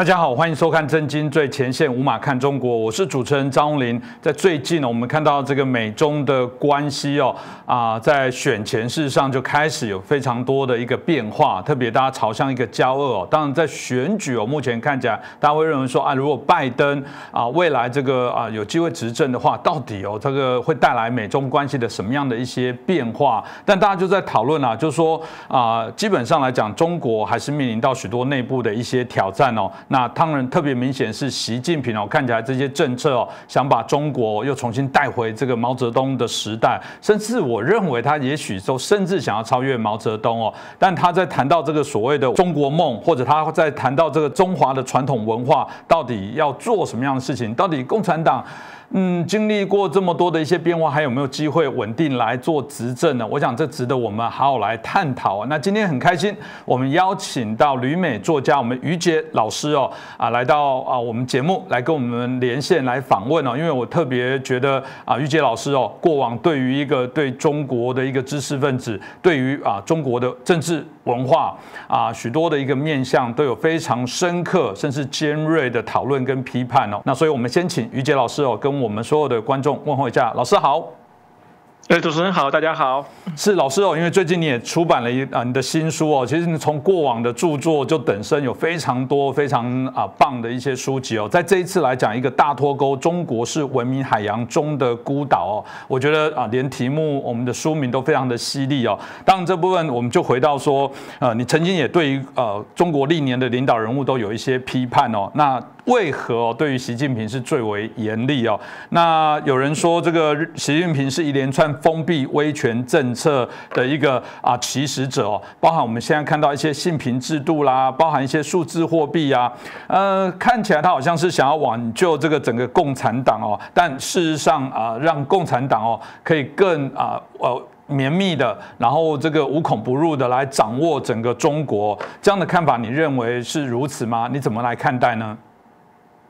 大家好，欢迎收看《震惊最前线》，五马看中国，我是主持人张林。在最近呢，我们看到这个美中的关系哦，啊，在选前事实上就开始有非常多的一个变化，特别大家朝向一个交恶哦。当然，在选举哦，目前看起来大家会认为说啊，如果拜登啊未来这个啊有机会执政的话，到底哦这个会带来美中关系的什么样的一些变化？但大家就在讨论啊，就是说啊，基本上来讲，中国还是面临到许多内部的一些挑战哦。那当然特别明显是习近平哦，看起来这些政策哦，想把中国又重新带回这个毛泽东的时代，甚至我认为他也许都甚至想要超越毛泽东哦。但他在谈到这个所谓的中国梦，或者他在谈到这个中华的传统文化，到底要做什么样的事情？到底共产党？嗯，经历过这么多的一些变化，还有没有机会稳定来做执政呢？我想这值得我们好好来探讨啊。那今天很开心，我们邀请到旅美作家我们于杰老师哦啊来到啊我们节目来跟我们连线来访问哦。因为我特别觉得啊于杰老师哦过往对于一个对中国的一个知识分子，对于啊中国的政治文化啊许多的一个面向都有非常深刻甚至尖锐的讨论跟批判哦。那所以我们先请于杰老师哦跟我们所有的观众问候一下，老师好。哎，主持人好，大家好。是老师哦，因为最近你也出版了一啊你的新书哦，其实你从过往的著作就等身有非常多非常啊棒的一些书籍哦，在这一次来讲一个大脱钩，中国是文明海洋中的孤岛哦，我觉得啊连题目我们的书名都非常的犀利哦。当然这部分我们就回到说，呃，你曾经也对于呃中国历年的领导人物都有一些批判哦，那。为何对于习近平是最为严厉哦？那有人说这个习近平是一连串封闭威权政策的一个啊起始者哦，包含我们现在看到一些信评制度啦，包含一些数字货币啊，呃，看起来他好像是想要挽救这个整个共产党哦，但事实上啊，让共产党哦可以更啊呃绵密的，然后这个无孔不入的来掌握整个中国，这样的看法你认为是如此吗？你怎么来看待呢？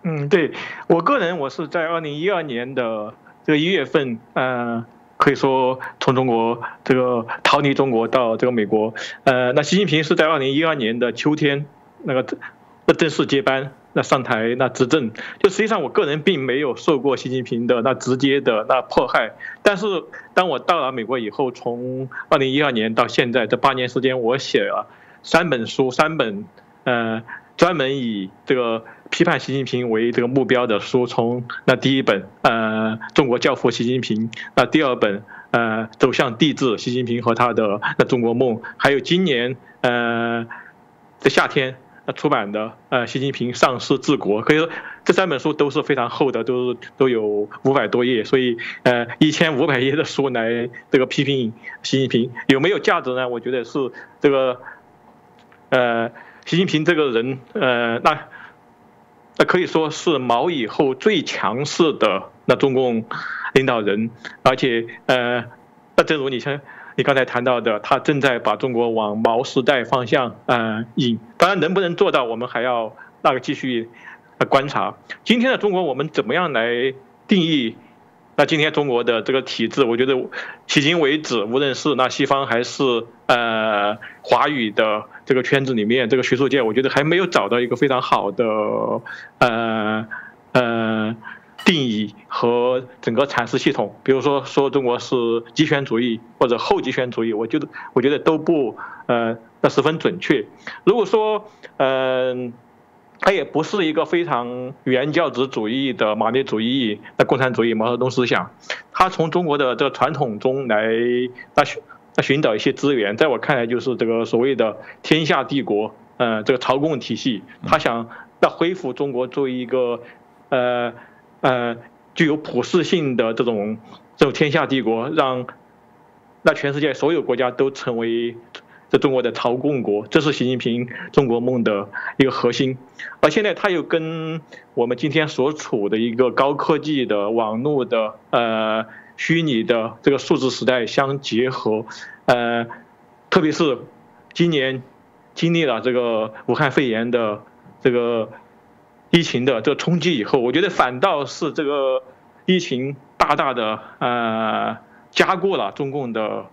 嗯，对我个人，我是在二零一二年的这个一月份，呃，可以说从中国这个逃离中国到这个美国，呃，那习近平是在二零一二年的秋天那个那正式接班，那上台那执政，就实际上我个人并没有受过习近平的那直接的那迫害，但是当我到了美国以后，从二零一二年到现在这八年时间，我写了三本书，三本呃。专门以这个批判习近平为这个目标的书，从那第一本呃中国教父习近平，那第二本呃走向帝制习近平和他的那中国梦，还有今年呃在夏天出版的呃习近平上市治国，可以说这三本书都是非常厚的，都都有五百多页，所以呃一千五百页的书来这个批评习近平有没有价值呢？我觉得是这个呃。习近平这个人，呃，那那可以说是毛以后最强势的那中共领导人，而且，呃，那正如你先你刚才谈到的，他正在把中国往毛时代方向呃引。当然，能不能做到，我们还要那个继续观察。今天的中国，我们怎么样来定义？那今天中国的这个体制，我觉得迄今为止，无论是那西方还是呃华语的这个圈子里面，这个学术界，我觉得还没有找到一个非常好的呃呃定义和整个阐释系统。比如说说中国是极权主义或者后极权主义，我觉得我觉得都不呃那十分准确。如果说嗯。它也不是一个非常原教旨主义的马列主义的共产主义毛泽东思想，他从中国的这个传统中来那寻那寻找一些资源，在我看来就是这个所谓的天下帝国，呃，这个朝贡体系，他想要恢复中国作为一个呃呃具有普世性的这种这种天下帝国，让那全世界所有国家都成为。在中国的朝贡国，这是习近平中国梦的一个核心，而现在他又跟我们今天所处的一个高科技的网络的呃虚拟的这个数字时代相结合，呃，特别是今年经历了这个武汉肺炎的这个疫情的这个冲击以后，我觉得反倒是这个疫情大大的呃加固了中共的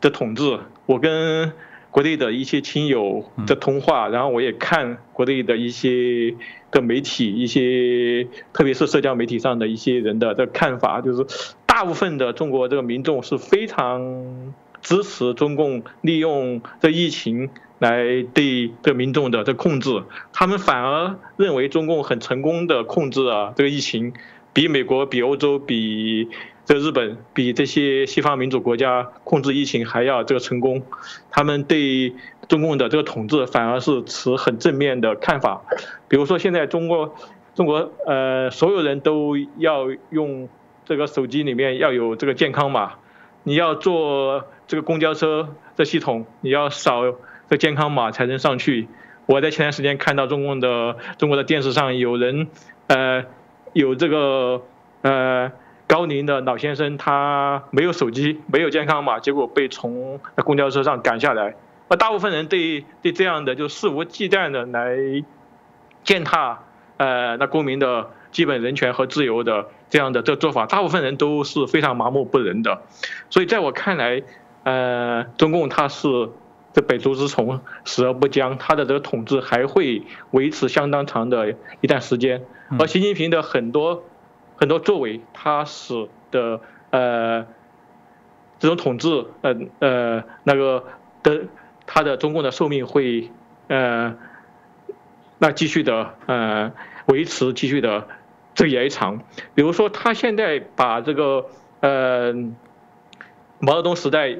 的统治。我跟国内的一些亲友的通话，然后我也看国内的一些的媒体，一些特别是社交媒体上的一些人的的看法，就是大部分的中国这个民众是非常支持中共利用这疫情来对这民众的这控制，他们反而认为中共很成功的控制了这个疫情，比美国、比欧洲、比。这日本比这些西方民主国家控制疫情还要这个成功，他们对中共的这个统治反而是持很正面的看法。比如说现在中国，中国呃所有人都要用这个手机里面要有这个健康码，你要坐这个公交车的系统，你要扫这健康码才能上去。我在前段时间看到中共的中国的电视上有人呃有这个呃。高龄的老先生，他没有手机，没有健康码，结果被从公交车上赶下来。而大部分人对对这样的就肆无忌惮的来践踏呃那公民的基本人权和自由的这样的这做法，大部分人都是非常麻木不仁的。所以在我看来，呃，中共它是这百足之虫，死而不僵，它的这个统治还会维持相当长的一段时间。而习近平的很多。很多作为，他使的呃这种统治，呃呃那个的他的中共的寿命会呃那继续的呃维持，继续的这延长。比如说，他现在把这个呃毛泽东时代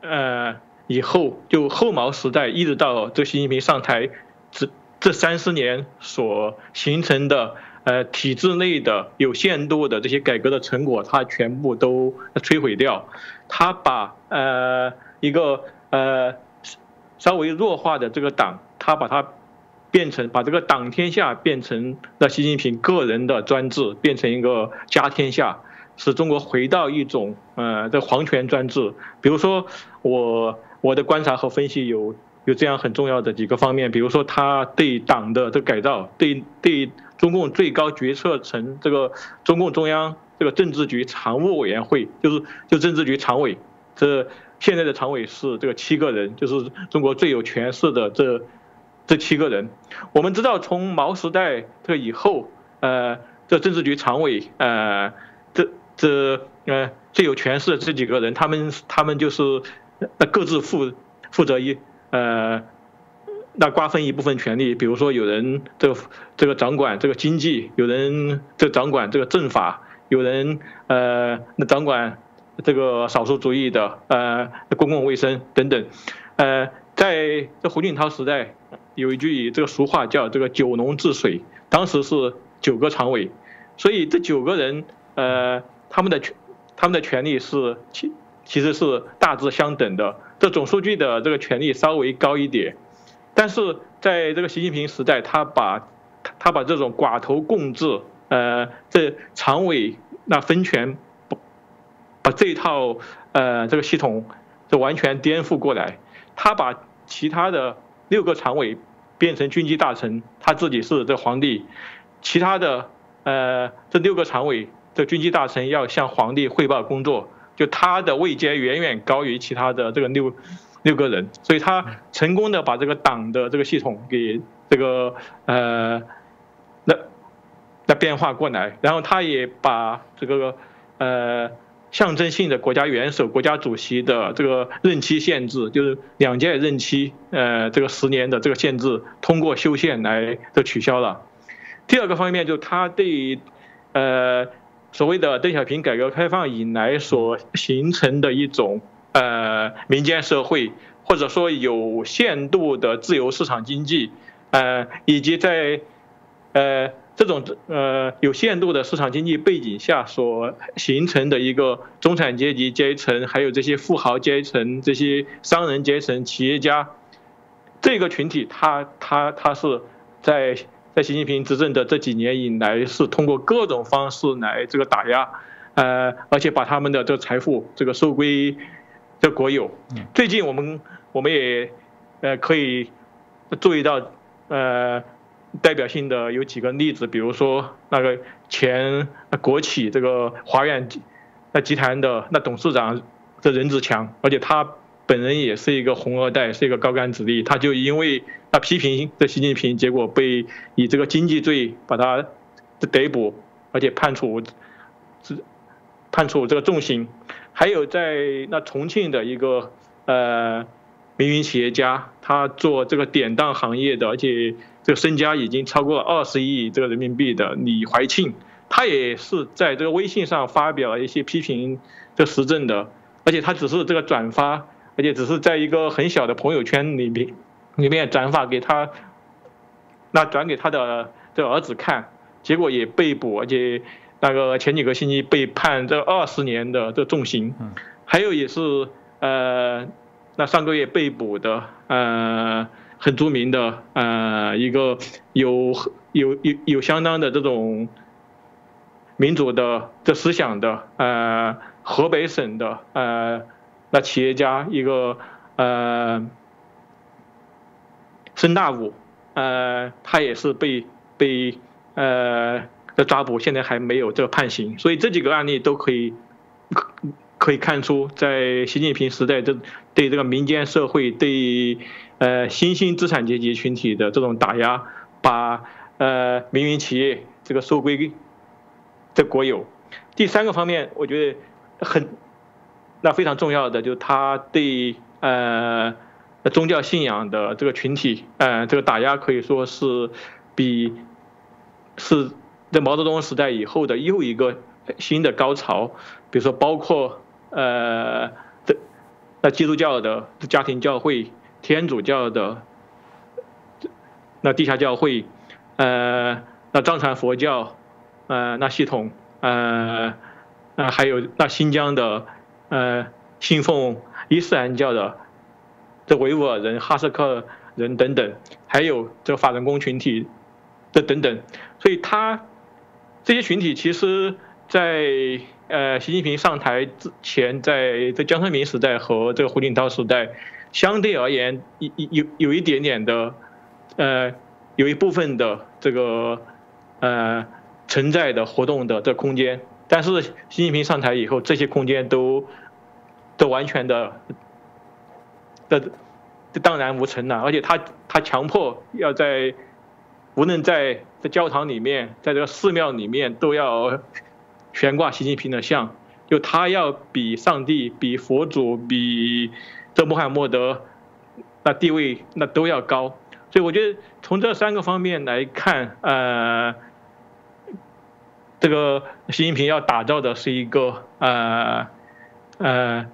呃以后，就后毛时代一直到这习近平上台这这三十年所形成的。呃，体制内的有限度的这些改革的成果，它全部都摧毁掉。他把呃一个呃稍微弱化的这个党，他把它变成把这个党天下变成了习近平个人的专制，变成一个家天下，使中国回到一种呃这皇权专制。比如说，我我的观察和分析有有这样很重要的几个方面，比如说他对党的这改造，对对。中共最高决策层，这个中共中央这个政治局常务委员会，就是就政治局常委，这现在的常委是这个七个人，就是中国最有权势的这这七个人。我们知道，从毛时代这以后，呃，这政治局常委，呃，这这呃最有权势的这几个人，他们他们就是各自负负责一呃。那瓜分一部分权利，比如说有人这个这个掌管这个经济，有人这掌管这个政法，有人呃那掌管这个少数族裔的呃公共卫生等等，呃，在这胡锦涛时代有一句这个俗话叫这个九龙治水，当时是九个常委，所以这九个人呃他们的权他们的权利是其其实是大致相等的，这总书记的这个权力稍微高一点。但是在这个习近平时代，他把，他把这种寡头共治，呃，这常委那分权，把这一套呃这个系统，就完全颠覆过来。他把其他的六个常委变成军机大臣，他自己是这皇帝，其他的呃这六个常委这军机大臣要向皇帝汇报工作，就他的位阶远远高于其他的这个六。六个人，所以他成功的把这个党的这个系统给这个呃那那变化过来，然后他也把这个呃象征性的国家元首、国家主席的这个任期限制，就是两届任期呃这个十年的这个限制，通过修宪来都取消了。第二个方面就是他对呃所谓的邓小平改革开放以来所形成的一种。呃，民间社会或者说有限度的自由市场经济，呃，以及在呃这种呃有限度的市场经济背景下所形成的一个中产阶级阶层，还有这些富豪阶层、这些商人阶层、企业家这个群体，他他他是在在习近平执政的这几年以来，是通过各种方式来这个打压，呃，而且把他们的这个财富这个收归。这国有，最近我们我们也呃可以注意到呃代表性的有几个例子，比如说那个前国企这个华远那集团的那董事长这任志强，而且他本人也是一个红二代，是一个高干子弟，他就因为他批评这习近平，结果被以这个经济罪把他逮捕，而且判处是判处这个重刑。还有在那重庆的一个呃民营企业家，他做这个典当行业的，而且这个身家已经超过了二十亿这个人民币的李怀庆，他也是在这个微信上发表了一些批评这时政的，而且他只是这个转发，而且只是在一个很小的朋友圈里面里面转发给他，那转给他的这儿子看，结果也被捕，而且。那个前几个星期被判这二十年的这重刑，还有也是呃，那上个月被捕的呃很著名的呃一个有有有有相当的这种民主的这思想的呃河北省的呃那企业家一个呃孙大武呃他也是被被呃。的抓捕现在还没有这个判刑，所以这几个案例都可以可可以看出，在习近平时代，这对这个民间社会、对呃新兴资产阶级群体的这种打压，把呃民营企业这个收归这国有。第三个方面，我觉得很那非常重要的，就是他对呃宗教信仰的这个群体，呃这个打压可以说是比是。在毛泽东时代以后的又一个新的高潮，比如说包括呃的那基督教的家庭教会、天主教的那地下教会，呃那藏传佛教，呃那系统，呃那还有那新疆的呃信奉伊斯兰教的这维吾尔人、哈萨克人等等，还有这个法轮功群体的等等，所以他。这些群体其实，在呃习近平上台之前，在这江泽民时代和这个胡锦涛时代，相对而言，有有有一点点的，呃，有一部分的这个呃存在的活动的这空间。但是习近平上台以后，这些空间都都完全的的荡然无存了，而且他他强迫要在。无论在在教堂里面，在这个寺庙里面，都要悬挂习近平的像，就他要比上帝、比佛祖、比这穆罕默德那地位那都要高。所以我觉得从这三个方面来看，呃，这个习近平要打造的是一个呃呃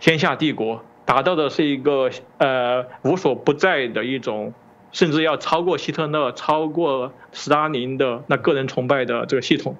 天下帝国，达到的是一个呃无所不在的一种。甚至要超过希特勒、超过斯大林的那个人崇拜的这个系统。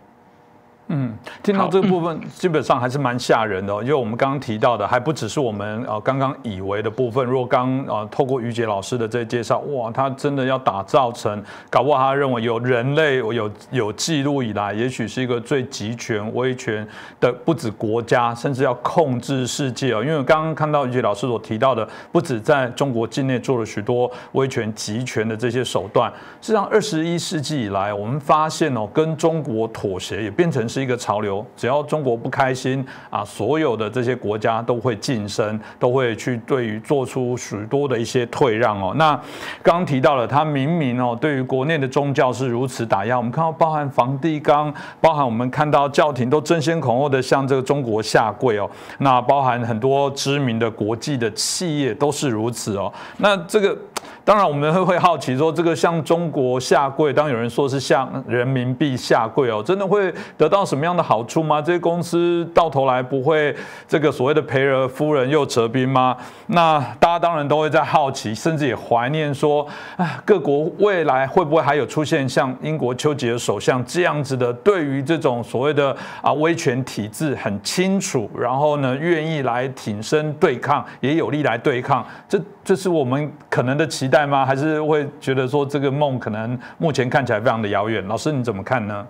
嗯，听到这个部分基本上还是蛮吓人的，因为我们刚刚提到的还不只是我们呃刚刚以为的部分。若刚呃透过于杰老师的这介绍，哇，他真的要打造成，搞不好他认为有人类有有记录以来，也许是一个最集权威权的，不止国家，甚至要控制世界哦。因为刚刚看到于杰老师所提到的，不止在中国境内做了许多威权集权的这些手段，实际上二十一世纪以来，我们发现哦，跟中国妥协也变成是。是一个潮流，只要中国不开心啊，所有的这些国家都会晋升，都会去对于做出许多的一些退让哦。那刚提到了，他明明哦，对于国内的宗教是如此打压。我们看到，包含梵蒂冈，包含我们看到教廷都争先恐后的向这个中国下跪哦。那包含很多知名的国际的企业都是如此哦。那这个。当然，我们会会好奇说，这个向中国下跪，当有人说是向人民币下跪哦，真的会得到什么样的好处吗？这些公司到头来不会这个所谓的赔了夫人又折兵吗？那大家当然都会在好奇，甚至也怀念说，啊，各国未来会不会还有出现像英国丘吉尔首相这样子的，对于这种所谓的啊威权体制很清楚，然后呢愿意来挺身对抗，也有力来对抗，这这是我们可能的。期待吗？还是会觉得说这个梦可能目前看起来非常的遥远？老师你怎么看呢？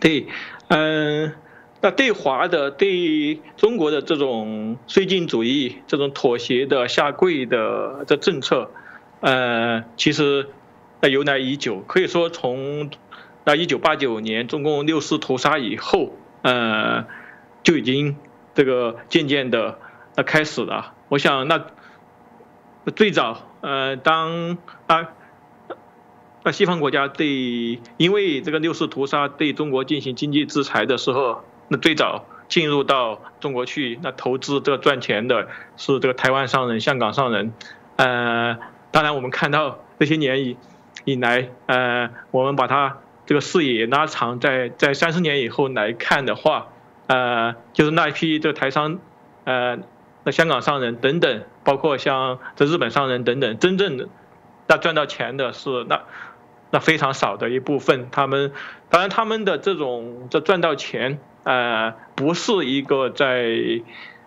对，嗯，那对华的、对中国的这种绥靖主义、这种妥协的、下跪的这政策，呃，其实那由来已久。可以说，从那一九八九年中共六四屠杀以后，呃，就已经这个渐渐的。那开始了。我想那最早呃，当啊那西方国家对因为这个六四屠杀对中国进行经济制裁的时候，那最早进入到中国去那投资这个赚钱的是这个台湾商人、香港商人。呃，当然我们看到这些年以以来，呃，我们把它这个视野拉长，在在三十年以后来看的话，呃，就是那一批这个台商，呃。那香港商人等等，包括像这日本商人等等，真正的那赚到钱的是那那非常少的一部分。他们当然他们的这种这赚到钱，呃，不是一个在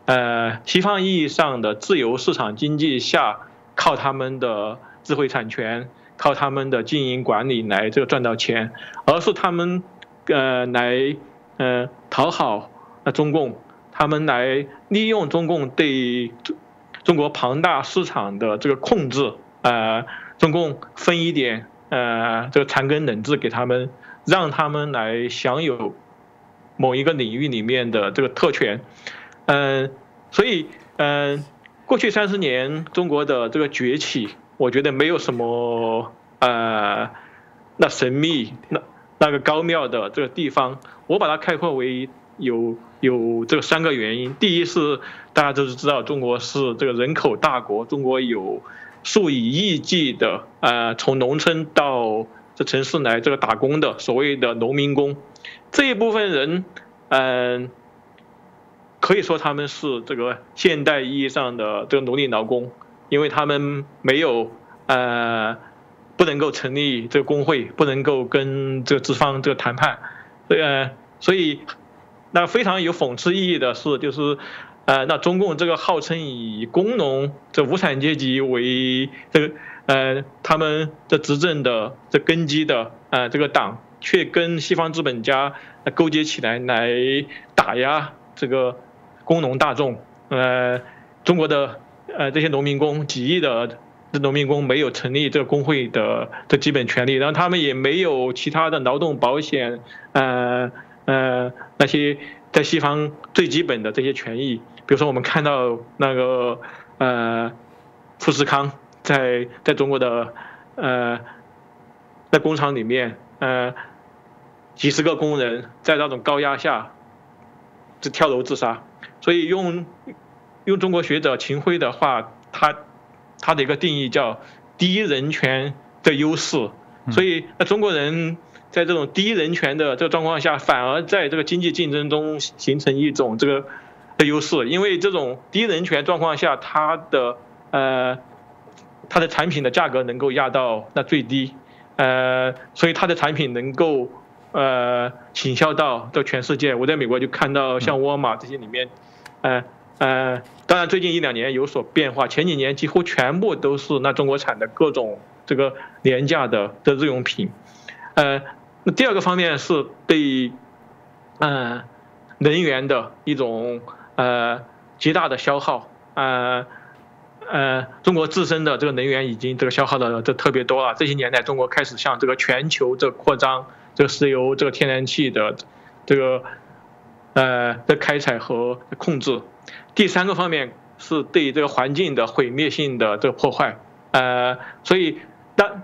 呃西方意义上的自由市场经济下靠他们的智慧产权、靠他们的经营管理来这个赚到钱，而是他们呃来呃讨好那中共。他们来利用中共对中国庞大市场的这个控制，呃，中共分一点呃这个残羹冷炙给他们，让他们来享有某一个领域里面的这个特权，嗯，所以嗯，过去三十年中国的这个崛起，我觉得没有什么呃那神秘那那个高妙的这个地方，我把它概括为有。有这三个原因，第一是大家都是知道中国是这个人口大国，中国有数以亿计的呃从农村到这城市来这个打工的所谓的农民工，这一部分人，嗯，可以说他们是这个现代意义上的这个奴隶劳工，因为他们没有呃不能够成立这个工会，不能够跟这个资方这个谈判，呃，所以。那非常有讽刺意义的是，就是，呃，那中共这个号称以工农这无产阶级为这个呃他们的执政的这根基的呃这个党，却跟西方资本家勾结起来来打压这个工农大众。呃，中国的呃这些农民工几亿的农民工没有成立这个工会的这基本权利，然后他们也没有其他的劳动保险，呃。呃，那些在西方最基本的这些权益，比如说我们看到那个呃，富士康在在中国的呃，在工厂里面，呃，几十个工人在那种高压下，就跳楼自杀。所以用用中国学者秦晖的话，他他的一个定义叫低人权的优势。所以那中国人。在这种低人权的这个状况下，反而在这个经济竞争中形成一种这个的优势，因为这种低人权状况下，它的呃它的产品的价格能够压到那最低，呃，所以它的产品能够呃倾销到到全世界。我在美国就看到像沃尔玛这些里面，呃呃，当然最近一两年有所变化，前几年几乎全部都是那中国产的各种这个廉价的的日用品，呃。那第二个方面是对，嗯，能源的一种呃极大的消耗，呃呃，中国自身的这个能源已经这个消耗的这特别多了。这些年来，中国开始向这个全球这扩张这个石油、这个天然气的这个呃的开采和控制。第三个方面是对这个环境的毁灭性的这个破坏，呃，所以当。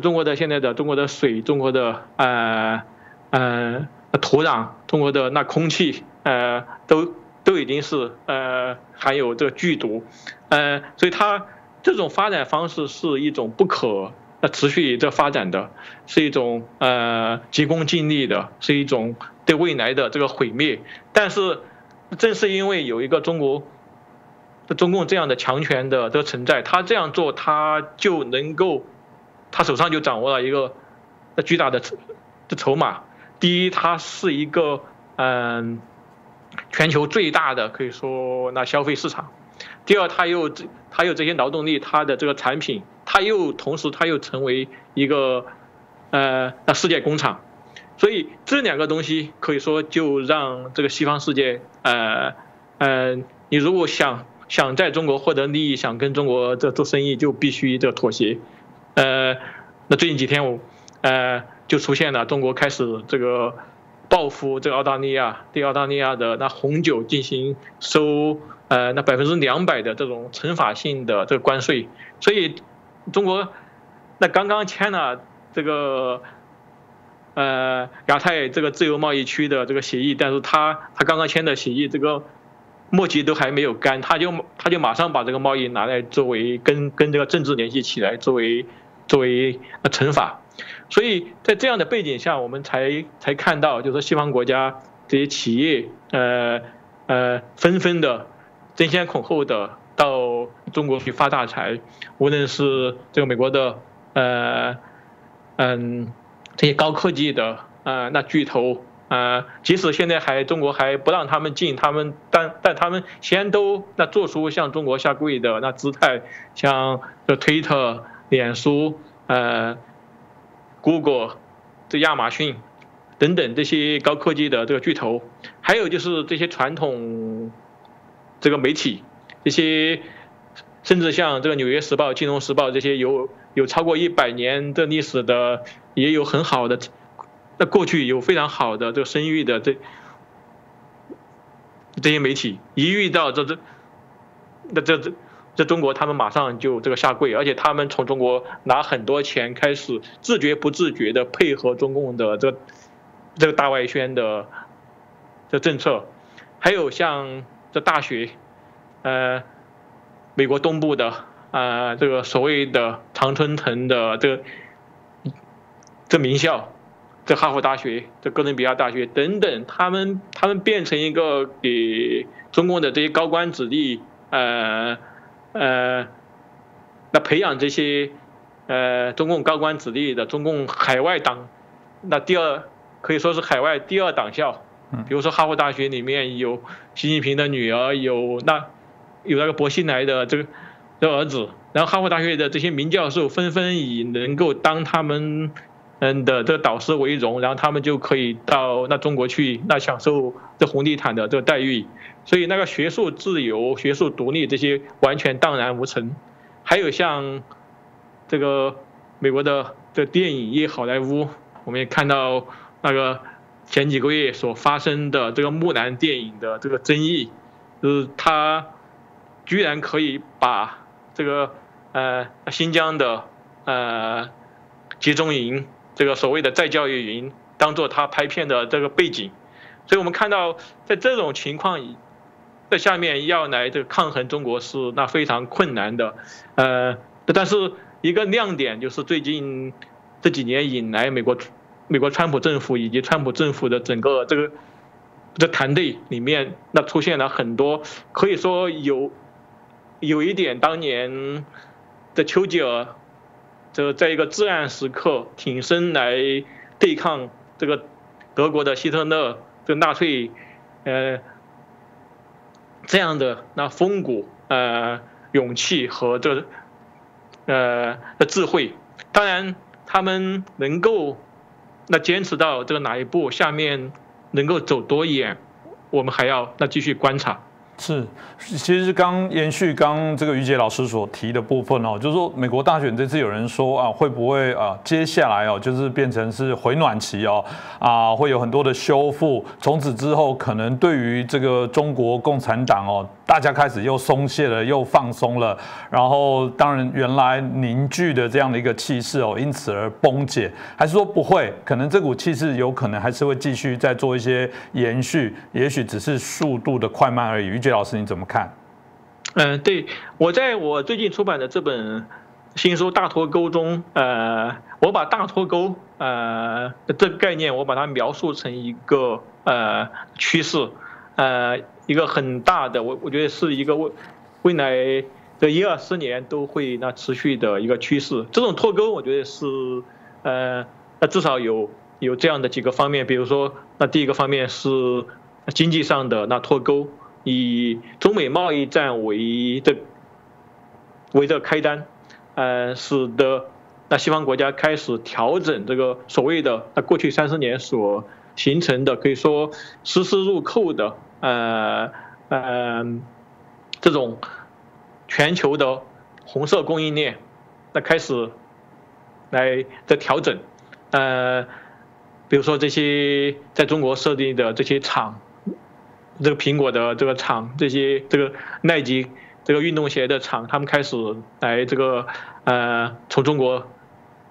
中国的现在的中国的水，中国的呃呃土壤，中国的那空气，呃都都已经是呃含有这个剧毒，呃，所以它这种发展方式是一种不可呃持续这发展的，是一种呃急功近利的，是一种对未来的这个毁灭。但是正是因为有一个中国中共这样的强权的这个存在，他这样做，他就能够。他手上就掌握了一个那巨大的筹的筹码。第一，它是一个嗯全球最大的可以说那消费市场。第二，它又这它有这些劳动力，它的这个产品，它又同时它又成为一个呃那世界工厂。所以这两个东西可以说就让这个西方世界呃嗯，你如果想想在中国获得利益，想跟中国这做生意，就必须这妥协。呃，那最近几天我，呃，就出现了中国开始这个报复这个澳大利亚，对澳大利亚的那红酒进行收呃，那百分之两百的这种惩罚性的这个关税，所以中国那刚刚签了这个呃亚太这个自由贸易区的这个协议，但是他他刚刚签的协议这个墨迹都还没有干，他就他就马上把这个贸易拿来作为跟跟这个政治联系起来，作为作为呃惩罚，所以在这样的背景下，我们才才看到就是西方国家这些企业呃呃纷纷的。争先恐后的到中国去发大财，无论是这个美国的呃嗯这些高科技的呃那巨头呃，即使现在还中国还不让他们进，他们但但他们先都那做出向中国下跪的那姿态，像这推特、脸书呃 Google 这亚马逊等等这些高科技的这个巨头，还有就是这些传统。这个媒体，这些甚至像这个《纽约时报》《金融时报》这些有有超过一百年的历史的，也有很好的，那过去有非常好的这个声誉的这这些媒体，一遇到这这那这这在中国，他们马上就这个下跪，而且他们从中国拿很多钱，开始自觉不自觉的配合中共的这个这个大外宣的这政策，还有像。这大学，呃，美国东部的啊，这个所谓的常春藤的这个这名校，这哈佛大学、这哥伦比亚大学等等，他们他们变成一个给中共的这些高官子弟，呃呃，那培养这些呃中共高官子弟的中共海外党，那第二可以说是海外第二党校。比如说，哈佛大学里面有习近平的女儿，有那有那个薄熙来的这个的儿子，然后哈佛大学的这些名教授纷纷以能够当他们嗯的这个导师为荣，然后他们就可以到那中国去那享受这红地毯的这个待遇，所以那个学术自由、学术独立这些完全荡然无存。还有像这个美国的这电影业好莱坞，我们也看到那个。前几个月所发生的这个木兰电影的这个争议，就是他居然可以把这个呃新疆的呃集中营这个所谓的再教育营当做他拍片的这个背景，所以我们看到在这种情况在下面要来这个抗衡中国是那非常困难的，呃，但是一个亮点就是最近这几年引来美国。美国川普政府以及川普政府的整个这个这团队里面，那出现了很多可以说有有一点当年的丘吉尔，这在一个至暗时刻挺身来对抗这个德国的希特勒，这纳粹，呃，这样的那风骨呃勇气和这呃的智慧，当然他们能够。那坚持到这个哪一步，下面能够走多远，我们还要那继续观察。是，其实刚延续刚这个于杰老师所提的部分哦，就是说美国大选这次有人说啊，会不会啊接下来哦就是变成是回暖期哦啊会有很多的修复，从此之后可能对于这个中国共产党哦。大家开始又松懈了，又放松了，然后当然原来凝聚的这样的一个气势哦，因此而崩解，还是说不会？可能这股气势有可能还是会继续再做一些延续，也许只是速度的快慢而已。于杰老师你怎么看？嗯，对我在我最近出版的这本新书《大脱钩》中，呃，我把大脱钩呃这个概念，我把它描述成一个呃趋势，呃。一个很大的，我我觉得是一个未未来的一二十年都会那持续的一个趋势。这种脱钩，我觉得是呃，那至少有有这样的几个方面，比如说，那第一个方面是经济上的那脱钩，以中美贸易战为的为的开单，呃，使得那西方国家开始调整这个所谓的那过去三十年所形成的可以说丝丝入扣的。呃呃，这种全球的红色供应链，那开始来的调整，呃，比如说这些在中国设立的这些厂，这个苹果的这个厂，这些这个耐吉这个运动鞋的厂，他们开始来这个呃从中国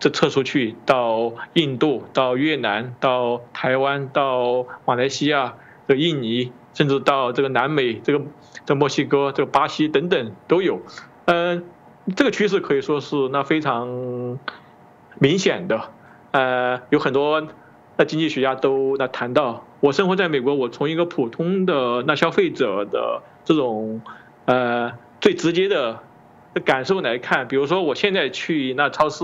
这撤出去，到印度、到越南、到台湾、到马来西亚、的印尼，甚至到这个南美，这个在墨西哥、这个巴西等等都有。嗯，这个趋势可以说是那非常明显的。呃，有很多那经济学家都那谈到，我生活在美国，我从一个普通的那消费者的这种呃最直接的感受来看，比如说我现在去那超市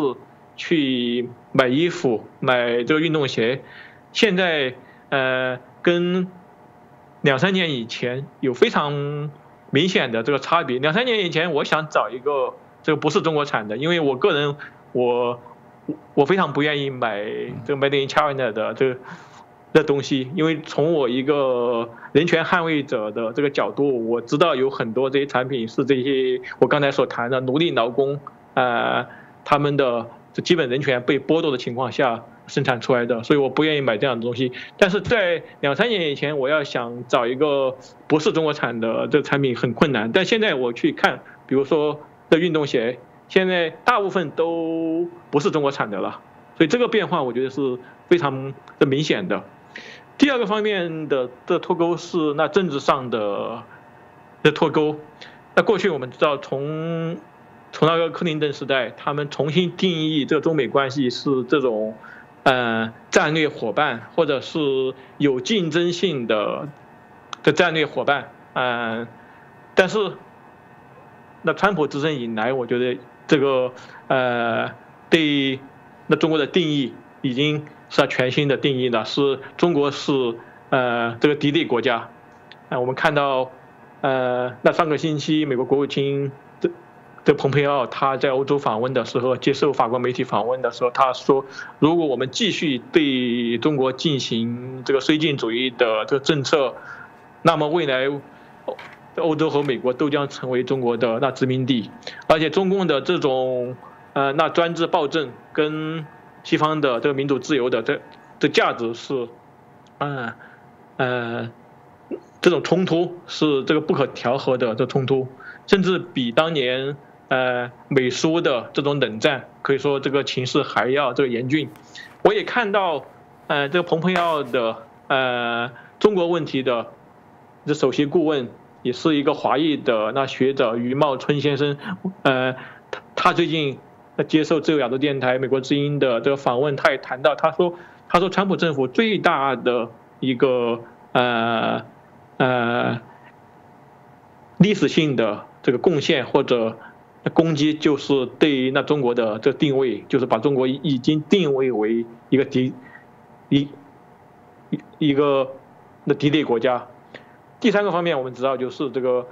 去买衣服、买这个运动鞋，现在呃跟两三年以前有非常明显的这个差别。两三年以前，我想找一个这个不是中国产的，因为我个人我。我非常不愿意买这个 Made in China 的这个的东西，因为从我一个人权捍卫者的这个角度，我知道有很多这些产品是这些我刚才所谈的奴隶劳工，呃，他们的基本人权被剥夺的情况下生产出来的，所以我不愿意买这样的东西。但是在两三年以前，我要想找一个不是中国产的这产品很困难，但现在我去看，比如说的运动鞋。现在大部分都不是中国产的了，所以这个变化我觉得是非常的明显的。第二个方面的的脱钩是那政治上的的脱钩。那过去我们知道，从从那个克林顿时代，他们重新定义这中美关系是这种呃战略伙伴，或者是有竞争性的的战略伙伴。嗯，但是那川普执政以来，我觉得。这个呃，对那中国的定义已经是全新的定义了，是中国是呃这个敌对国家。啊，我们看到呃，那上个星期美国国务卿这蓬佩奥他在欧洲访问的时候，接受法国媒体访问的时候，他说，如果我们继续对中国进行这个绥靖主义的这个政策，那么未来。欧洲和美国都将成为中国的那殖民地，而且中共的这种呃那专制暴政跟西方的这个民主自由的这这价值是，嗯呃这种冲突是这个不可调和的这冲突，甚至比当年呃美苏的这种冷战可以说这个情势还要这个严峻。我也看到呃这个蓬佩奥的呃中国问题的这首席顾问。也是一个华裔的那学者余茂春先生，呃，他他最近接受自由亚洲电台美国之音的这个访问，他也谈到，他说，他说，川普政府最大的一个呃呃历史性的这个贡献或者攻击，就是对于那中国的这定位，就是把中国已经定位为一个敌一一一个那敌对国家。第三个方面，我们知道就是这个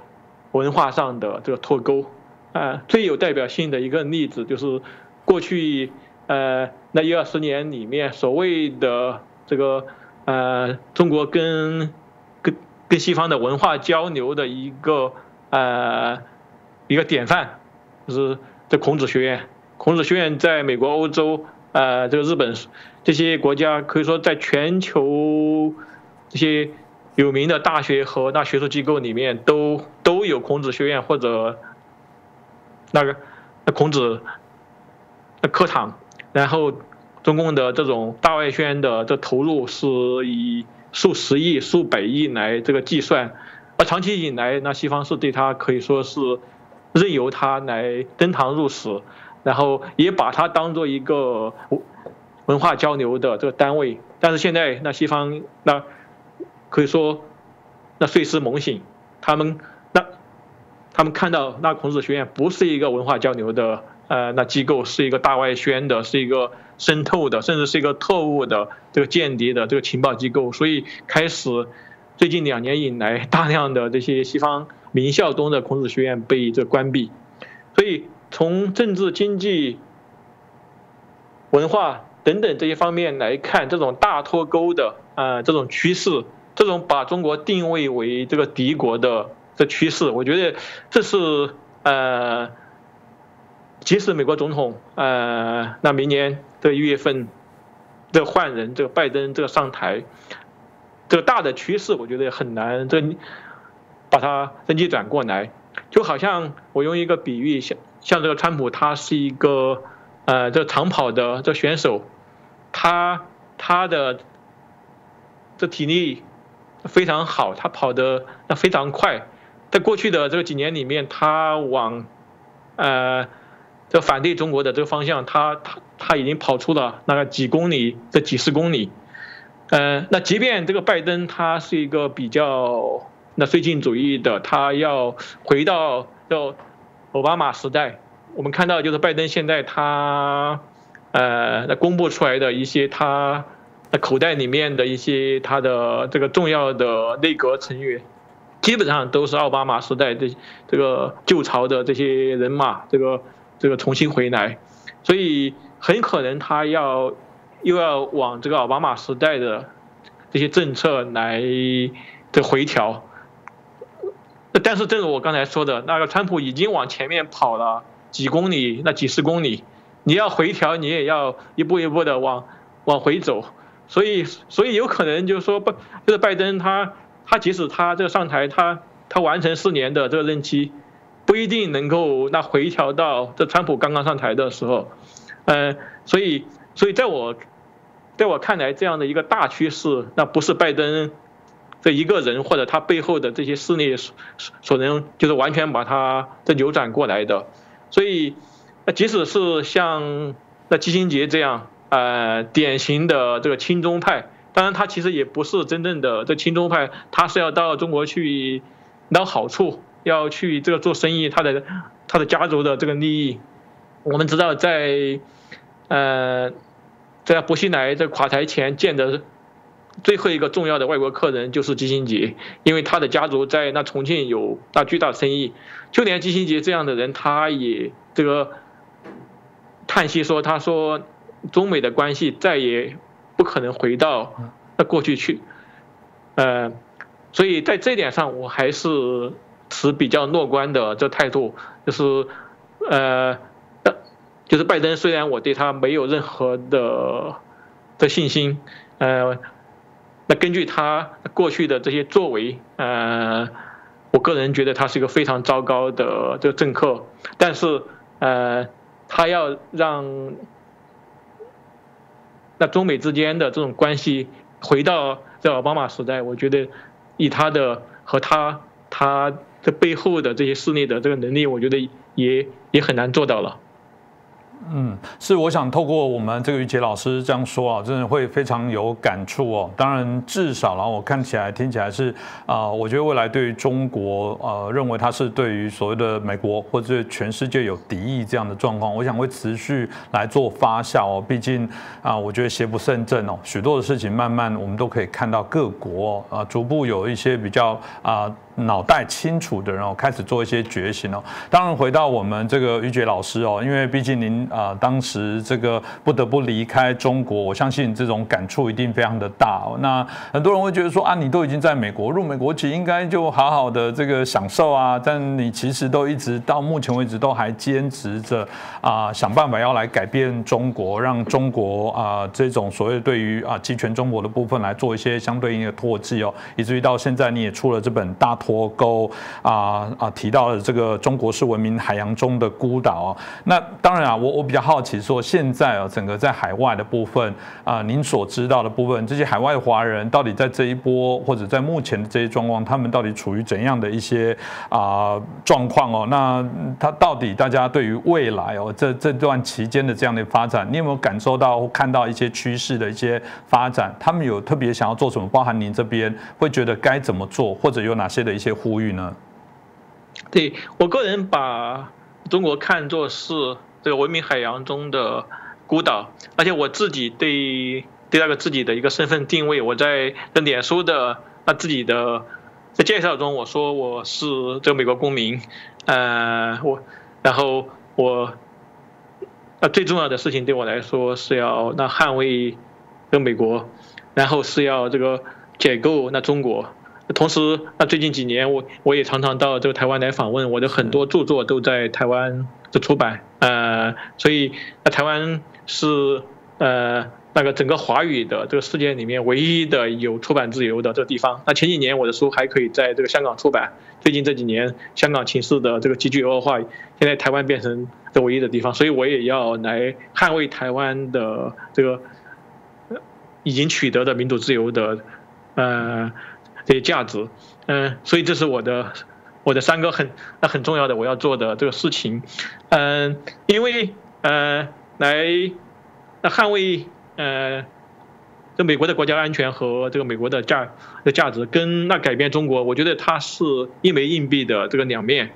文化上的这个脱钩，啊，最有代表性的一个例子就是过去呃那一二十年里面所谓的这个呃中国跟跟跟西方的文化交流的一个呃一个典范，就是这孔子学院。孔子学院在美国、欧洲、呃这个日本这些国家，可以说在全球这些。有名的大学和那学术机构里面都都有孔子学院或者那个那孔子的课堂，然后中共的这种大外宣的这投入是以数十亿、数百亿来这个计算，而长期以来，那西方是对他可以说是任由他来登堂入室，然后也把它当做一个文化交流的这个单位，但是现在那西方那。可以说，那睡狮猛醒，他们那他们看到那孔子学院不是一个文化交流的呃那机构，是一个大外宣的，是一个渗透的，甚至是一个特务的这个间谍的这个情报机构，所以开始最近两年以来，大量的这些西方名校中的孔子学院被这关闭，所以从政治、经济、文化等等这些方面来看，这种大脱钩的呃这种趋势。这种把中国定位为这个敌国的这趋势，我觉得这是呃，即使美国总统呃，那明年的一月份这换人，这个拜登这个上台，这个大的趋势，我觉得很难这把它逆转过来。就好像我用一个比喻，像像这个川普，他是一个呃这长跑的这选手，他他的这体力非常好，他跑的那非常快，在过去的这几年里面，他往呃这反对中国的这个方向，他他他已经跑出了那个几公里，这几十公里。呃，那即便这个拜登他是一个比较那绥靖主义的，他要回到要奥巴马时代，我们看到就是拜登现在他呃公布出来的一些他口袋里面的一些他的这个重要的内阁成员，基本上都是奥巴马时代的这个旧朝的这些人马，这个这个重新回来，所以很可能他要。又要往这个奥巴马时代的这些政策来的回调，但是正如我刚才说的，那个川普已经往前面跑了几公里，那几十公里，你要回调，你也要一步一步的往往回走，所以所以有可能就是说，拜就是拜登他他即使他这个上台，他他完成四年的这个任期，不一定能够那回调到这川普刚刚上台的时候，嗯，所以。所以，在我，在我看来，这样的一个大趋势，那不是拜登这一个人或者他背后的这些势力所所能就是完全把他这扭转过来的。所以，那即使是像那基辛杰这样呃典型的这个亲中派，当然他其实也不是真正的这亲中派，他是要到中国去捞好处，要去这个做生意，他的他的家族的这个利益。我们知道，在呃。在薄熙来在垮台前见的最后一个重要的外国客人就是基辛杰，因为他的家族在那重庆有那巨大生意。就连基辛杰这样的人，他也这个叹息说：“他说中美的关系再也不可能回到那过去去。”呃，所以在这点上，我还是持比较乐观的这态度，就是呃。就是拜登，虽然我对他没有任何的的信心，呃，那根据他过去的这些作为，呃，我个人觉得他是一个非常糟糕的这个政客。但是，呃，他要让那中美之间的这种关系回到在奥巴马时代，我觉得以他的和他他的背后的这些势力的这个能力，我觉得也也很难做到了。嗯，是我想透过我们这个于杰老师这样说啊，真的会非常有感触哦。当然，至少然后我看起来、听起来是啊，我觉得未来对于中国呃，认为它是对于所谓的美国或者全世界有敌意这样的状况，我想会持续来做发酵哦。毕竟啊，我觉得邪不胜正哦，许多的事情慢慢我们都可以看到各国啊，逐步有一些比较啊。脑袋清楚的人哦，开始做一些觉醒哦。当然，回到我们这个于杰老师哦，因为毕竟您啊，当时这个不得不离开中国，我相信这种感触一定非常的大哦。那很多人会觉得说啊，你都已经在美国入美国籍，应该就好好的这个享受啊。但你其实都一直到目前为止都还坚持着啊，想办法要来改变中国，让中国啊这种所谓对于啊集权中国的部分来做一些相对应的唾弃哦，以至于到现在你也出了这本大。脱钩啊啊！提到了这个中国是文明海洋中的孤岛。那当然啊，我我比较好奇说，现在啊，整个在海外的部分啊，您所知道的部分，这些海外华人到底在这一波或者在目前的这些状况，他们到底处于怎样的一些啊状况哦？那他到底大家对于未来哦，这这段期间的这样的发展，你有没有感受到或看到一些趋势的一些发展？他们有特别想要做什么？包含您这边会觉得该怎么做，或者有哪些的？一些呼吁呢？对我个人把中国看作是这个文明海洋中的孤岛，而且我自己对对那个自己的一个身份定位，我在跟脸书的那自己的在介绍中，我说我是这个美国公民，呃，我然后我那最重要的事情对我来说是要那捍卫这美国，然后是要这个解构那中国。同时，那最近几年，我我也常常到这个台湾来访问，我的很多著作都在台湾的出版，呃，所以那台湾是呃那个整个华语的这个世界里面唯一的有出版自由的这个地方。那前几年我的书还可以在这个香港出版，最近这几年香港情势的这个急剧恶化，现在台湾变成这唯一的地方，所以我也要来捍卫台湾的这个已经取得的民主自由的呃这些价值。嗯，所以这是我的我的三个很那很重要的我要做的这个事情。嗯，因为呃来那捍卫。呃，这美国的国家安全和这个美国的价的价值，跟那改变中国，我觉得它是一枚硬币的这个两面。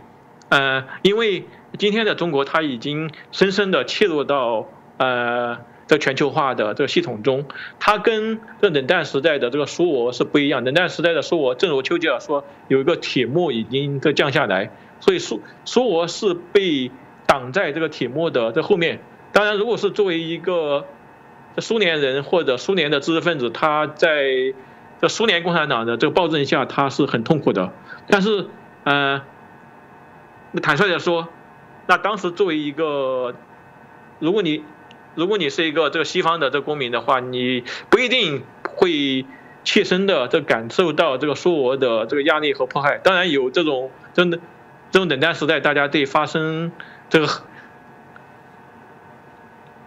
呃，因为今天的中国，它已经深深的切入到呃这全球化的这个系统中，它跟这冷战时代的这个苏俄是不一样。冷战时代的苏俄，正如丘吉尔说，有一个铁幕已经在降下来，所以苏苏俄是被挡在这个铁幕的这后面。当然，如果是作为一个这苏联人或者苏联的知识分子，他在这苏联共产党的这个暴政下，他是很痛苦的。但是，呃，坦率的说，那当时作为一个，如果你如果你是一个这个西方的这公民的话，你不一定会切身的这感受到这个苏俄的这个压力和迫害。当然有这种真的这种冷战时代，大家对发生这个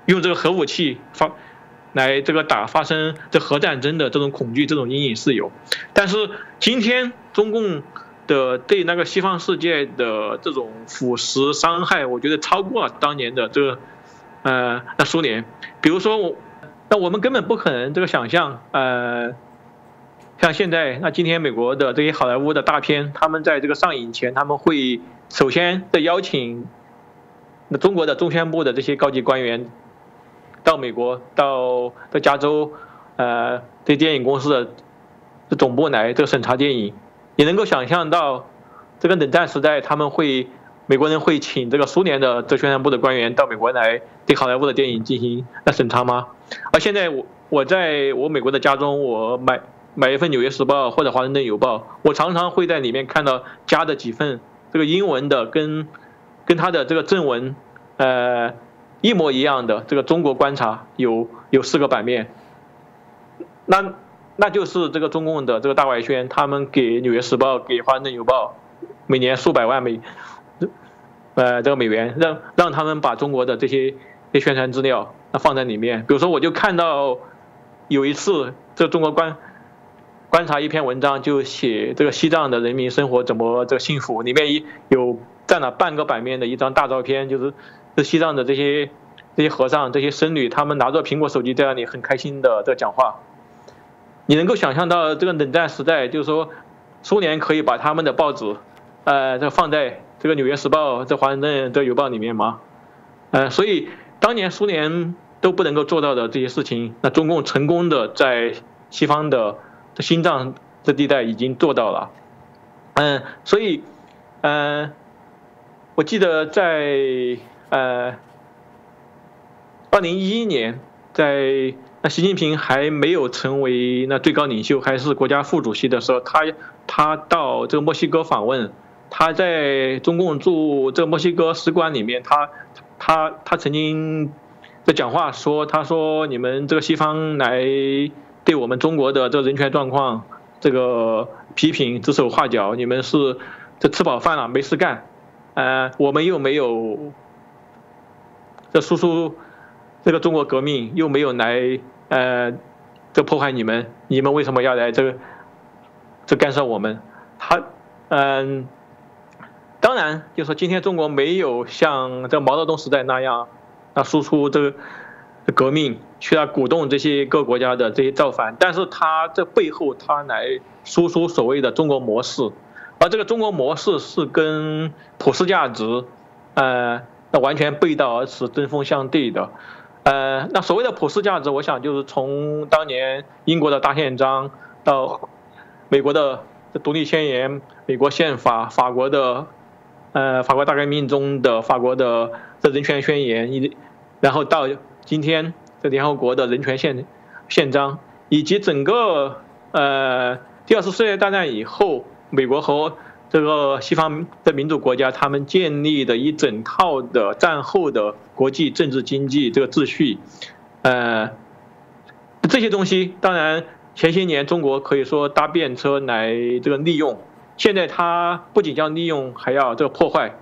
用这个核武器发。来这个打发生这核战争的这种恐惧、这种阴影是有，但是今天中共的对那个西方世界的这种腐蚀伤害，我觉得超过了当年的这个呃那苏联。比如说我，那我们根本不可能这个想象呃，像现在那今天美国的这些好莱坞的大片，他们在这个上映前，他们会首先的邀请那中国的中宣部的这些高级官员。到美国，到到加州，呃，这电影公司的总部来这个审查电影，你能够想象到，这个冷战时代他们会美国人会请这个苏联的这宣传部的官员到美国来对好莱坞的电影进行那审查吗？而现在我我在我美国的家中，我买买一份《纽约时报》或者《华盛顿邮报》，我常常会在里面看到加的几份这个英文的跟跟他的这个正文，呃。一模一样的这个中国观察有有四个版面，那那就是这个中共的这个大外宣，他们给《纽约时报》给《华盛顿邮报》每年数百万美，呃这个美元，让让他们把中国的这些些宣传资料那放在里面。比如说，我就看到有一次这中国观观察一篇文章，就写这个西藏的人民生活怎么这个幸福，里面一有占了半个版面的一张大照片，就是。这西藏的这些这些和尚、这些僧侣，他们拿着苹果手机在那里很开心的在讲话。你能够想象到这个冷战时代，就是说苏联可以把他们的报纸，呃，这放在这个《纽约时报》、在《华盛顿的邮报》里面吗？呃，所以当年苏联都不能够做到的这些事情，那中共成功的在西方的这心脏这地带已经做到了。嗯，所以，嗯，我记得在。呃，二零一一年，在那习近平还没有成为那最高领袖，还是国家副主席的时候，他他到这个墨西哥访问，他在中共驻这个墨西哥使馆里面，他他他曾经在讲话说，他说你们这个西方来对我们中国的这个人权状况这个批评指手画脚，你们是这吃饱饭了没事干，呃，我们又没有。这输出，这个中国革命又没有来，呃，这破坏你们，你们为什么要来这个，这干涉我们？他，嗯，当然，就说今天中国没有像这毛泽东时代那样，那，输出这个革命，去来鼓动这些各国家的这些造反，但是他这背后他来输出所谓的中国模式，而这个中国模式是跟普世价值，呃。那完全背道而驰、针锋相对的，呃，那所谓的普世价值，我想就是从当年英国的大宪章到美国的独立宣言、美国宪法、法国的呃法国大革命中的法国的这人权宣言，一然后到今天这联合国的人权宪宪章，以及整个呃第二次世界大战以后美国和这个西方的民主国家，他们建立的一整套的战后的国际政治经济这个秩序，呃，这些东西当然前些年中国可以说搭便车来这个利用，现在它不仅要利用，还要这个破坏。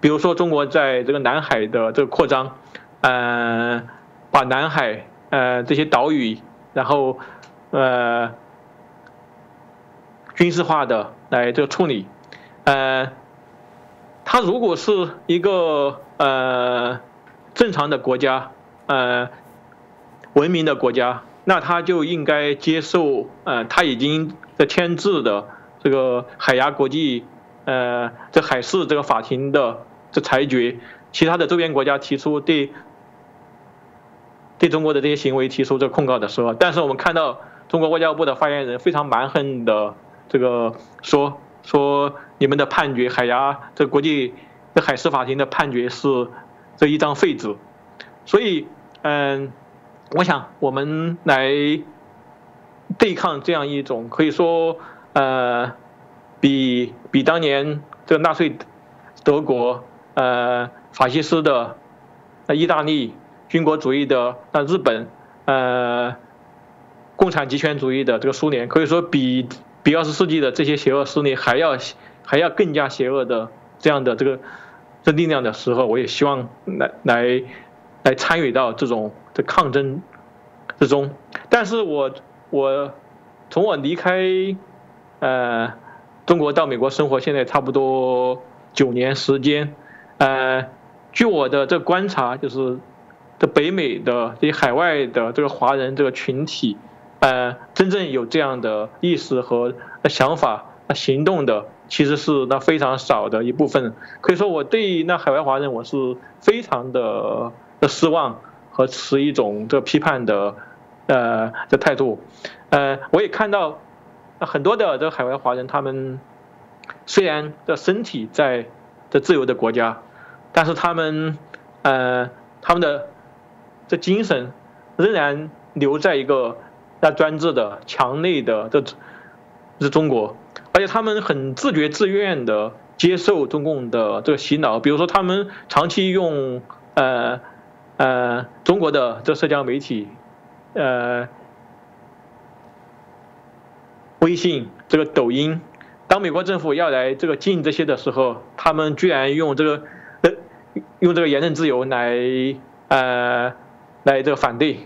比如说中国在这个南海的这个扩张，呃，把南海呃这些岛屿，然后呃军事化的来这个处理，呃，它如果是一个呃正常的国家，呃文明的国家，那他就应该接受呃他已经的签字的这个海牙国际呃这海事这个法庭的。这裁决，其他的周边国家提出对对中国的这些行为提出这控告的时候，但是我们看到中国外交部的发言人非常蛮横的这个说说你们的判决，海牙这国际这海事法庭的判决是这一张废纸，所以嗯，我想我们来对抗这样一种可以说呃比比当年这个纳粹德国。呃，法西斯的，那意大利军国主义的，那日本，呃，共产极权主义的这个苏联，可以说比比二十世纪的这些邪恶势力还要还要更加邪恶的这样的这个这力量的时候，我也希望来来来参与到这种的抗争之中。但是我我从我离开呃中国到美国生活，现在差不多九年时间。呃，据我的这观察，就是这北美的这些海外的这个华人这个群体，呃，真正有这样的意识和想法、行动的，其实是那非常少的一部分。可以说，我对那海外华人，我是非常的的失望和持一种这批判的呃的态度。呃，我也看到很多的这海外华人，他们虽然的身体在这自由的国家。但是他们，呃，他们的这精神仍然留在一个那专制的、强内的这这中国，而且他们很自觉自愿的接受中共的这个洗脑。比如说，他们长期用呃呃中国的这社交媒体，呃，微信、这个抖音。当美国政府要来这个禁这些的时候，他们居然用这个呃。用这个言论自由来，呃，来这个反对，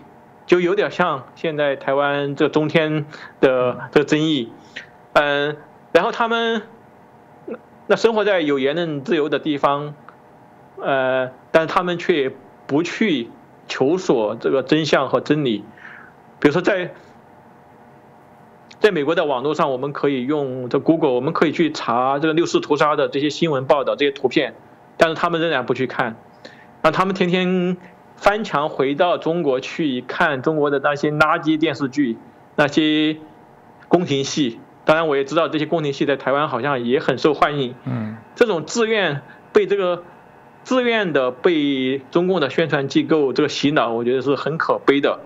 就有点像现在台湾这中天的这个争议，嗯，然后他们那生活在有言论自由的地方，呃，但他们却不去求索这个真相和真理，比如说在在美国的网络上，我们可以用这 Google，我们可以去查这个六四屠杀的这些新闻报道这些图片。但是他们仍然不去看，让他们天天翻墙回到中国去看中国的那些垃圾电视剧，那些宫廷戏。当然，我也知道这些宫廷戏在台湾好像也很受欢迎。嗯，这种自愿被这个自愿的被中共的宣传机构这个洗脑，我觉得是很可悲的。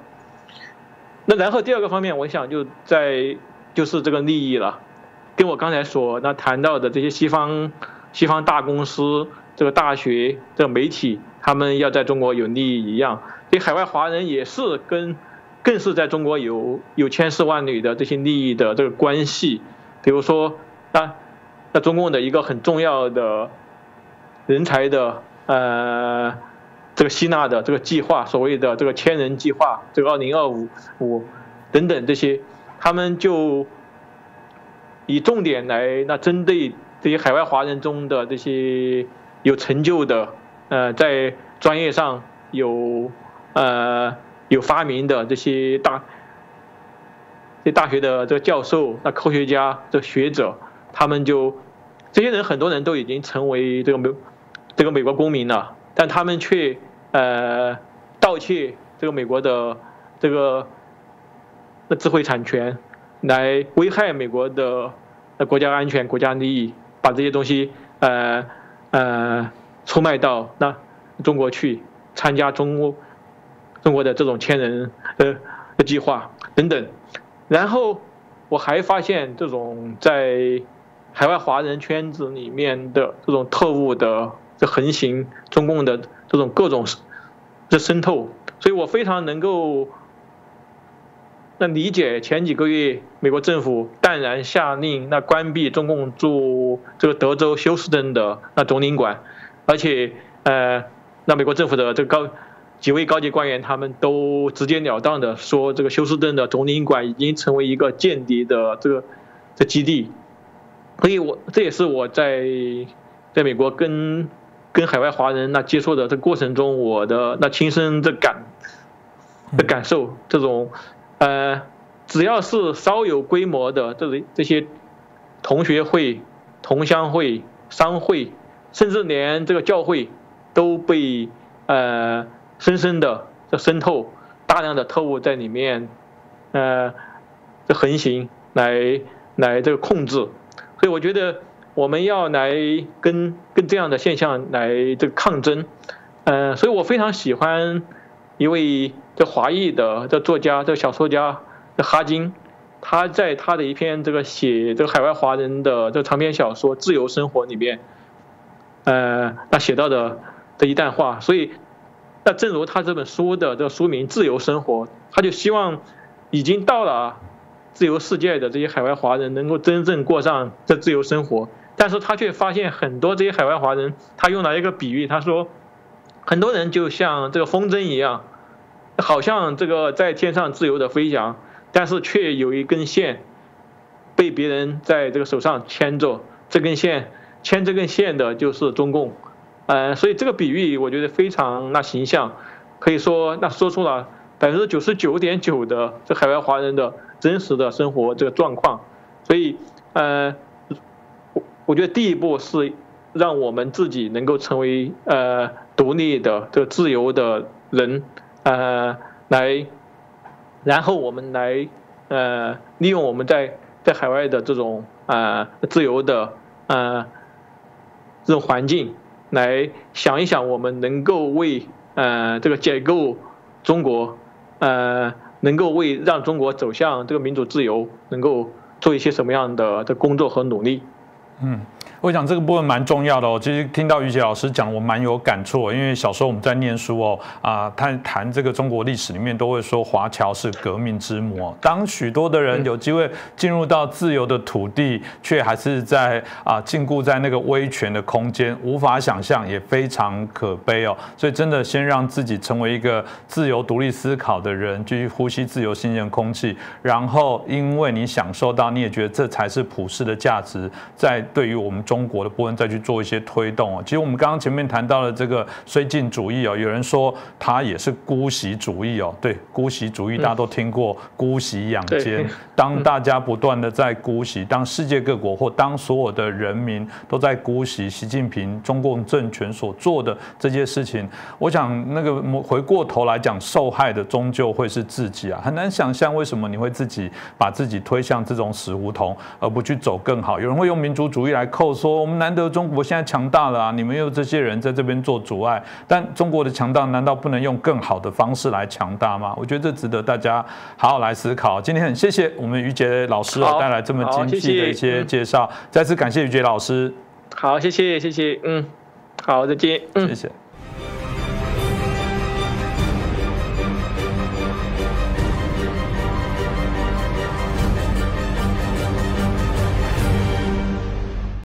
那然后第二个方面，我想就在就是这个利益了，跟我刚才所那谈到的这些西方西方大公司。这个大学、这个媒体，他们要在中国有利益一样，这海外华人也是跟，更是在中国有有千丝万缕的这些利益的这个关系。比如说，那那中共的一个很重要的人才的呃这个吸纳的这个计划，所谓的这个千人计划，这个二零二五五等等这些，他们就以重点来那针对这些海外华人中的这些。有成就的，呃，在专业上有呃有发明的这些大，这大学的这个教授、那科学家、这学者，他们就这些人很多人都已经成为这个美这个美国公民了，但他们却呃盗窃这个美国的这个那智慧产权，来危害美国的国家安全、国家利益，把这些东西呃。呃，出卖到那中国去参加中中国的这种千人呃的计划等等，然后我还发现这种在海外华人圈子里面的这种特务的这横行，中共的这种各种的渗透，所以我非常能够那理解前几个月美国政府淡然下令那关闭中共驻这个德州休斯顿的那总领馆，而且呃，那美国政府的这个高几位高级官员他们都直截了当的说，这个休斯顿的总领馆已经成为一个间谍的这个的基地，所以我这也是我在在美国跟跟海外华人那接触的这过程中，我的那亲身的感的感受这种。呃，只要是稍有规模的这这些同学会、同乡会、商会，甚至连这个教会，都被呃深深的这渗透，大量的特务在里面呃这横行，来来这个控制。所以我觉得我们要来跟跟这样的现象来这个抗争。呃，所以我非常喜欢一位。这华裔的这作家，这小说家，这哈金，他在他的一篇这个写这个海外华人的这长篇小说《自由生活》里面，呃，他写到的这一段话。所以，那正如他这本书的这个书名《自由生活》，他就希望已经到了自由世界的这些海外华人能够真正过上这自由生活。但是他却发现很多这些海外华人，他用了一个比喻，他说，很多人就像这个风筝一样。好像这个在天上自由的飞翔，但是却有一根线被别人在这个手上牵着，这根线牵这根线的就是中共，呃，所以这个比喻我觉得非常那形象，可以说那说出了百分之九十九点九的这海外华人的真实的生活这个状况，所以呃，我觉得第一步是让我们自己能够成为呃独立的这个自由的人。呃，来，然后我们来，呃，利用我们在在海外的这种呃自由的呃这种环境，来想一想，我们能够为呃这个解构中国，呃，能够为让中国走向这个民主自由，能够做一些什么样的的工作和努力？嗯。我想这个部分蛮重要的哦。其实听到于杰老师讲，我蛮有感触。因为小时候我们在念书哦，啊，他谈这个中国历史里面都会说华侨是革命之母。当许多的人有机会进入到自由的土地，却还是在啊禁锢在那个威权的空间，无法想象，也非常可悲哦。所以真的先让自己成为一个自由独立思考的人，继续呼吸自由新鲜空气，然后因为你享受到，你也觉得这才是普世的价值，在对于我们。中国的部分再去做一些推动啊，其实我们刚刚前面谈到了这个绥靖主义哦，有人说它也是姑息主义哦，对，姑息主义大家都听过，姑息养奸。当大家不断的在姑息，当世界各国或当所有的人民都在姑息习近平中共政权所做的这些事情，我想那个回过头来讲，受害的终究会是自己啊，很难想象为什么你会自己把自己推向这种死胡同，而不去走更好。有人会用民族主义来扣。说我们难得中国现在强大了啊，你们有这些人在这边做阻碍，但中国的强大难道不能用更好的方式来强大吗？我觉得这值得大家好好来思考。今天很谢谢我们于杰老师带来这么精辟的一些介绍，再次感谢于杰老师。好，谢谢谢谢，嗯，好，再见，嗯，谢谢。